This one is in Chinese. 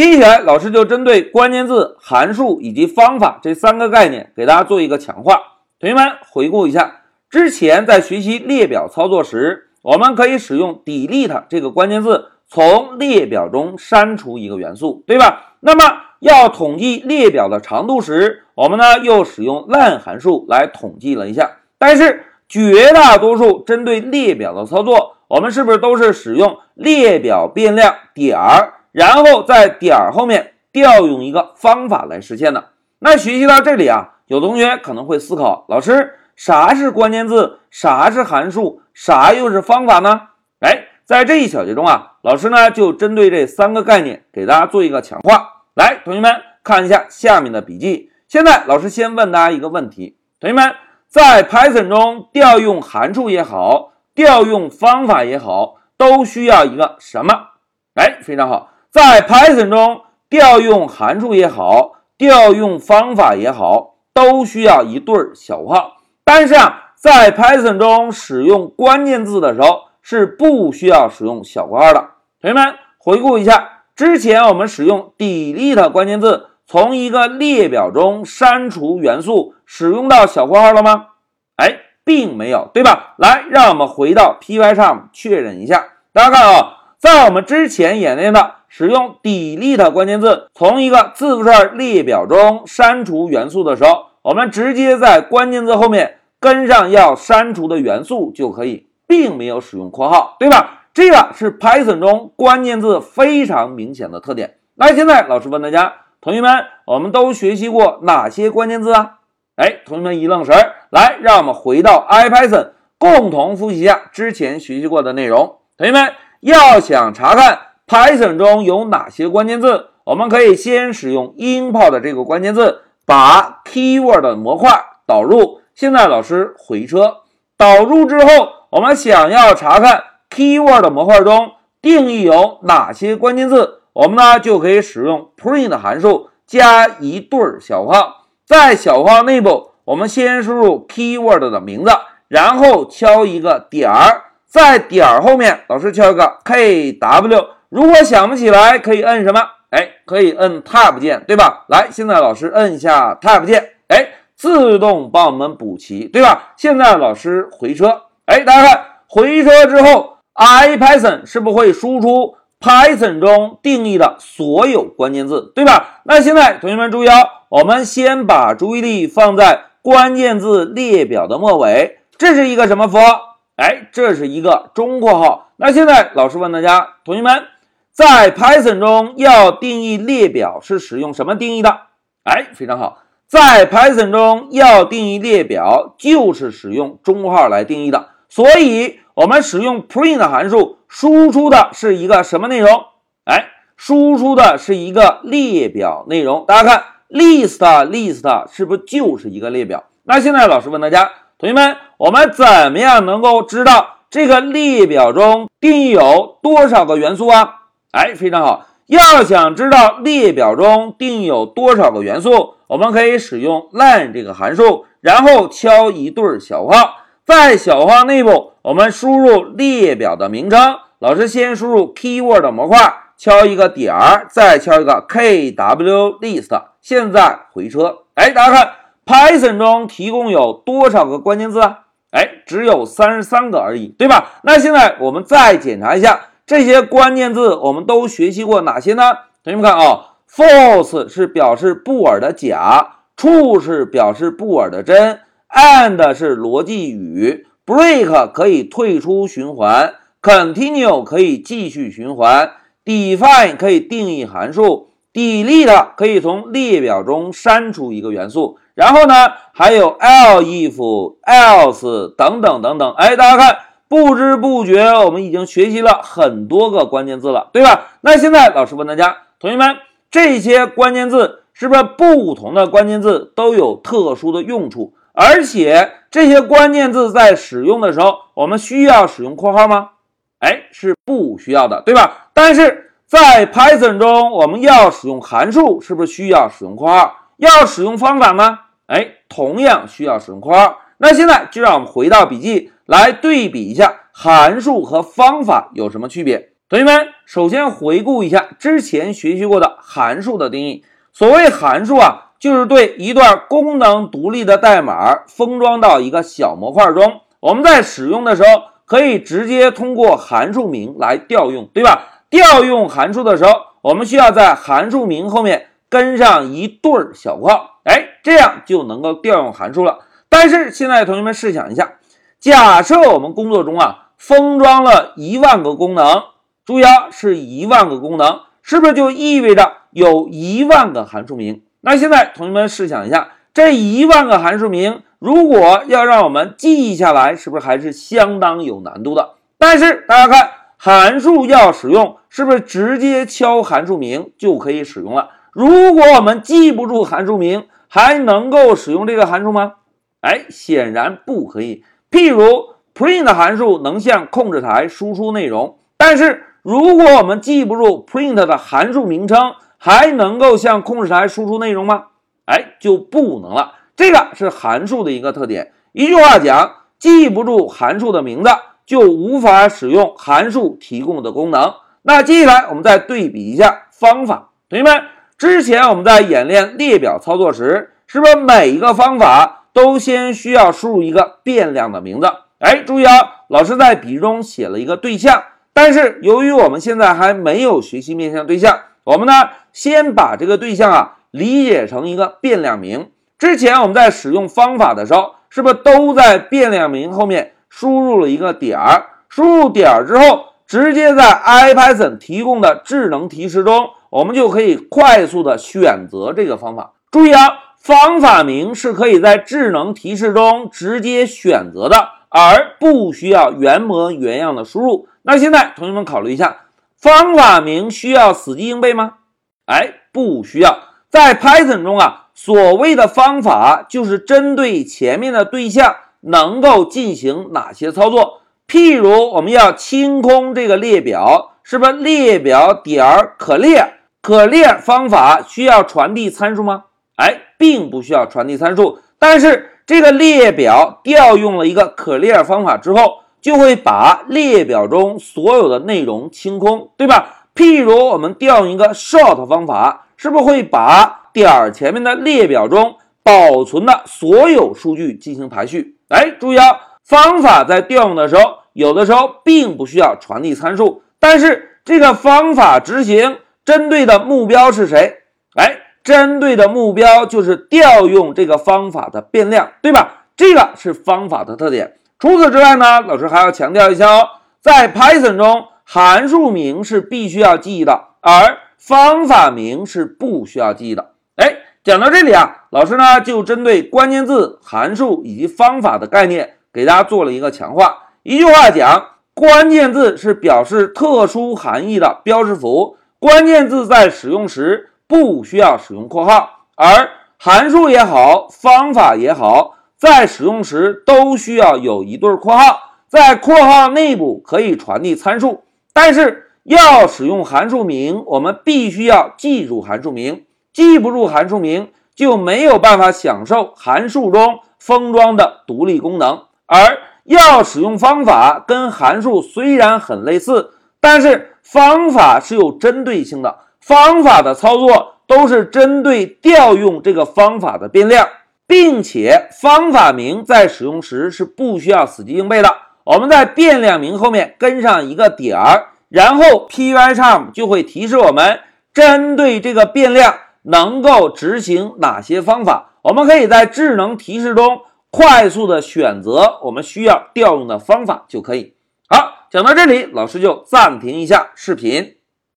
接下来，老师就针对关键字、函数以及方法这三个概念，给大家做一个强化。同学们回顾一下，之前在学习列表操作时，我们可以使用 delete 这个关键字，从列表中删除一个元素，对吧？那么要统计列表的长度时，我们呢又使用 len 函数来统计了一下。但是绝大多数针对列表的操作，我们是不是都是使用列表变量点儿？然后在点儿后面调用一个方法来实现的。那学习到这里啊，有同学可能会思考：老师，啥是关键字？啥是函数？啥又是方法呢？哎，在这一小节中啊，老师呢就针对这三个概念给大家做一个强化。来，同学们看一下下面的笔记。现在老师先问大家一个问题：同学们在 Python 中调用函数也好，调用方法也好，都需要一个什么？哎，非常好。在 Python 中调用函数也好，调用方法也好，都需要一对小括号。但是啊，在 Python 中使用关键字的时候是不需要使用小括号的。同学们回顾一下，之前我们使用 delete 关键字从一个列表中删除元素，使用到小括号了吗？哎，并没有，对吧？来，让我们回到 Py 上确认一下。大家看啊，在我们之前演练的。使用 delete 关键字从一个字符串列表中删除元素的时候，我们直接在关键字后面跟上要删除的元素就可以，并没有使用括号，对吧？这个是 Python 中关键字非常明显的特点。那现在老师问大家，同学们，我们都学习过哪些关键字啊？哎，同学们一愣神儿，来，让我们回到 IPython，共同复习一下之前学习过的内容。同学们要想查看。Python 中有哪些关键字？我们可以先使用 import 这个关键字，把 keyword 模块导入。现在老师回车，导入之后，我们想要查看 keyword 模块中定义有哪些关键字，我们呢就可以使用 print 函数加一对小框，在小框内部，我们先输入 keyword 的名字，然后敲一个点儿，在点儿后面，老师敲一个 kw。如果想不起来，可以摁什么？哎，可以摁 Tab 键，对吧？来，现在老师摁一下 Tab 键，哎，自动帮我们补齐，对吧？现在老师回车，哎，大家看，回车之后，IPython 是不会输出 Python 中定义的所有关键字，对吧？那现在同学们注意哦，我们先把注意力放在关键字列表的末尾，这是一个什么符号？哎，这是一个中括号。那现在老师问大家，同学们。在 Python 中要定义列表是使用什么定义的？哎，非常好，在 Python 中要定义列表就是使用中号来定义的。所以，我们使用 print 函数输出的是一个什么内容？哎，输出的是一个列表内容。大家看，list list 是不是就是一个列表？那现在老师问大家，同学们，我们怎么样能够知道这个列表中定义有多少个元素啊？哎，非常好。要想知道列表中定有多少个元素，我们可以使用 len 这个函数，然后敲一对小括号，在小括号内部，我们输入列表的名称。老师先输入 keyword 模块，敲一个点儿，再敲一个 kwlist。现在回车，哎，大家看，Python 中提供有多少个关键字啊？哎，只有三十三个而已，对吧？那现在我们再检查一下。这些关键字我们都学习过哪些呢？同学们看啊，false 是表示布尔的假，true 是表示布尔的真，and 是逻辑语，break 可以退出循环，continue 可以继续循环，define 可以定义函数，delete 可以从列表中删除一个元素，然后呢还有 l if、else 等等等等。哎，大家看。不知不觉，我们已经学习了很多个关键字了，对吧？那现在老师问大家，同学们，这些关键字是不是不同的关键字都有特殊的用处？而且这些关键字在使用的时候，我们需要使用括号吗？哎，是不需要的，对吧？但是在 Python 中，我们要使用函数，是不是需要使用括号？要使用方法吗？哎，同样需要使用括号。那现在就让我们回到笔记。来对比一下函数和方法有什么区别？同学们，首先回顾一下之前学习过的函数的定义。所谓函数啊，就是对一段功能独立的代码封装到一个小模块中，我们在使用的时候可以直接通过函数名来调用，对吧？调用函数的时候，我们需要在函数名后面跟上一对小括号，哎，这样就能够调用函数了。但是现在同学们试想一下，假设我们工作中啊封装了一万个功能，注意啊是一万个功能，是不是就意味着有一万个函数名？那现在同学们试想一下，这一万个函数名如果要让我们记下来，是不是还是相当有难度的？但是大家看，函数要使用，是不是直接敲函数名就可以使用了？如果我们记不住函数名，还能够使用这个函数吗？哎，显然不可以。譬如 print 函数能向控制台输出内容，但是如果我们记不住 print 的函数名称，还能够向控制台输出内容吗？哎，就不能了。这个是函数的一个特点。一句话讲，记不住函数的名字，就无法使用函数提供的功能。那接下来我们再对比一下方法。同学们，之前我们在演练列表操作时，是不是每一个方法？都先需要输入一个变量的名字。哎，注意啊，老师在笔中写了一个对象，但是由于我们现在还没有学习面向对象，我们呢先把这个对象啊理解成一个变量名。之前我们在使用方法的时候，是不是都在变量名后面输入了一个点儿？输入点儿之后，直接在 IPython 提供的智能提示中，我们就可以快速的选择这个方法。注意啊。方法名是可以在智能提示中直接选择的，而不需要原模原样的输入。那现在同学们考虑一下，方法名需要死记硬背吗？哎，不需要。在 Python 中啊，所谓的方法就是针对前面的对象能够进行哪些操作。譬如我们要清空这个列表，是不是列表点儿可列？可列方法需要传递参数吗？哎。并不需要传递参数，但是这个列表调用了一个 clear 方法之后，就会把列表中所有的内容清空，对吧？譬如我们调用一个 short 方法，是不是会把点儿前面的列表中保存的所有数据进行排序？哎，注意啊，方法在调用的时候，有的时候并不需要传递参数，但是这个方法执行针对的目标是谁？哎。针对的目标就是调用这个方法的变量，对吧？这个是方法的特点。除此之外呢，老师还要强调一下哦，在 Python 中，函数名是必须要记忆的，而方法名是不需要记忆的。哎，讲到这里啊，老师呢就针对关键字、函数以及方法的概念，给大家做了一个强化。一句话讲，关键字是表示特殊含义的标识符，关键字在使用时。不需要使用括号，而函数也好，方法也好，在使用时都需要有一对括号，在括号内部可以传递参数，但是要使用函数名，我们必须要记住函数名，记不住函数名就没有办法享受函数中封装的独立功能。而要使用方法，跟函数虽然很类似，但是方法是有针对性的。方法的操作都是针对调用这个方法的变量，并且方法名在使用时是不需要死记硬背的。我们在变量名后面跟上一个点儿，然后 Pycharm 就会提示我们针对这个变量能够执行哪些方法。我们可以在智能提示中快速的选择我们需要调用的方法就可以。好，讲到这里，老师就暂停一下视频。